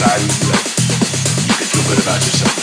you can feel good about yourself.